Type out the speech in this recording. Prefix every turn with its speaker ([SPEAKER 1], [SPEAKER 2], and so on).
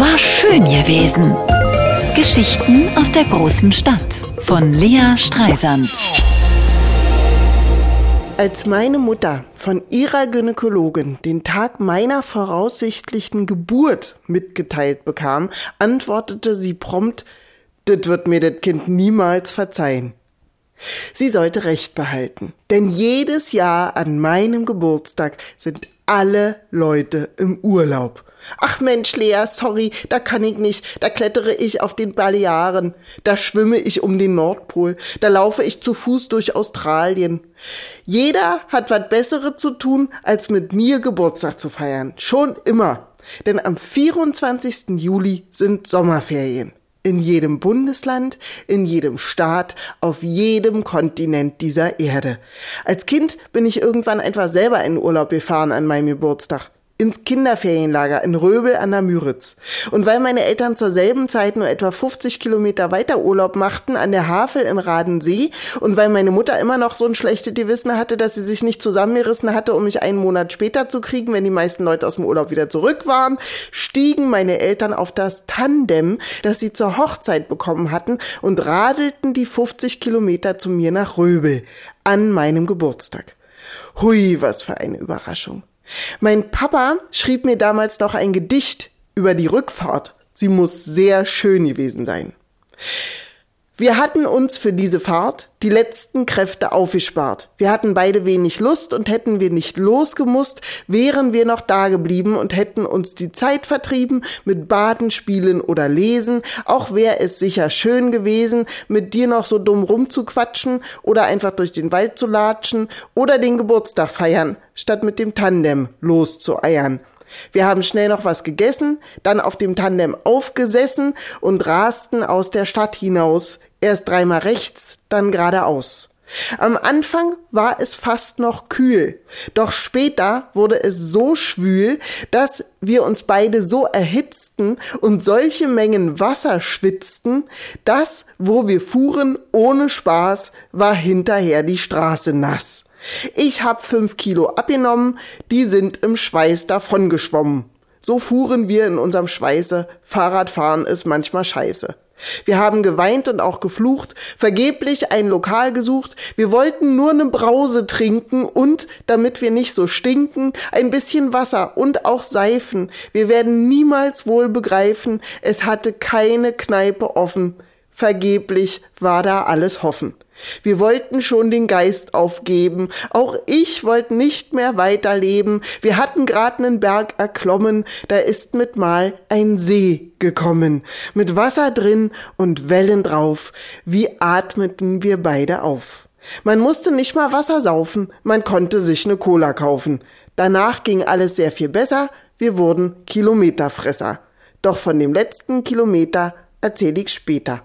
[SPEAKER 1] War schön gewesen. Geschichten aus der großen Stadt von Lea Streisand.
[SPEAKER 2] Als meine Mutter von ihrer Gynäkologin den Tag meiner voraussichtlichen Geburt mitgeteilt bekam, antwortete sie prompt, das wird mir das Kind niemals verzeihen. Sie sollte Recht behalten, denn jedes Jahr an meinem Geburtstag sind alle Leute im Urlaub. Ach Mensch, Lea, sorry, da kann ich nicht. Da klettere ich auf den Balearen. Da schwimme ich um den Nordpol. Da laufe ich zu Fuß durch Australien. Jeder hat was Besseres zu tun, als mit mir Geburtstag zu feiern. Schon immer. Denn am 24. Juli sind Sommerferien. In jedem Bundesland, in jedem Staat, auf jedem Kontinent dieser Erde. Als Kind bin ich irgendwann einfach selber in Urlaub gefahren an meinem Geburtstag ins Kinderferienlager in Röbel an der Müritz. Und weil meine Eltern zur selben Zeit nur etwa 50 Kilometer weiter Urlaub machten an der Havel in Radensee und weil meine Mutter immer noch so ein schlechtes Gewissen hatte, dass sie sich nicht zusammengerissen hatte, um mich einen Monat später zu kriegen, wenn die meisten Leute aus dem Urlaub wieder zurück waren, stiegen meine Eltern auf das Tandem, das sie zur Hochzeit bekommen hatten und radelten die 50 Kilometer zu mir nach Röbel an meinem Geburtstag. Hui, was für eine Überraschung. Mein Papa schrieb mir damals noch ein Gedicht über die Rückfahrt. Sie muss sehr schön gewesen sein. Wir hatten uns für diese Fahrt die letzten Kräfte aufgespart. Wir hatten beide wenig Lust und hätten wir nicht losgemusst, wären wir noch da geblieben und hätten uns die Zeit vertrieben mit Baden, Spielen oder Lesen. Auch wäre es sicher schön gewesen, mit dir noch so dumm rumzuquatschen oder einfach durch den Wald zu latschen oder den Geburtstag feiern, statt mit dem Tandem loszueiern. Wir haben schnell noch was gegessen, dann auf dem Tandem aufgesessen und rasten aus der Stadt hinaus Erst dreimal rechts, dann geradeaus. Am Anfang war es fast noch kühl, doch später wurde es so schwül, dass wir uns beide so erhitzten und solche Mengen Wasser schwitzten, dass, wo wir fuhren, ohne Spaß, war hinterher die Straße nass. Ich hab fünf Kilo abgenommen, die sind im Schweiß davongeschwommen. So fuhren wir in unserem Schweiße. Fahrradfahren ist manchmal scheiße. Wir haben geweint und auch geflucht, vergeblich ein Lokal gesucht. Wir wollten nur eine Brause trinken und, damit wir nicht so stinken, ein bisschen Wasser und auch Seifen. Wir werden niemals wohl begreifen, es hatte keine Kneipe offen. Vergeblich war da alles hoffen. Wir wollten schon den Geist aufgeben. Auch ich wollte nicht mehr weiterleben. Wir hatten grad nen Berg erklommen. Da ist mit Mal ein See gekommen. Mit Wasser drin und Wellen drauf. Wie atmeten wir beide auf. Man musste nicht mal Wasser saufen. Man konnte sich ne Cola kaufen. Danach ging alles sehr viel besser. Wir wurden Kilometerfresser. Doch von dem letzten Kilometer erzähl ich später.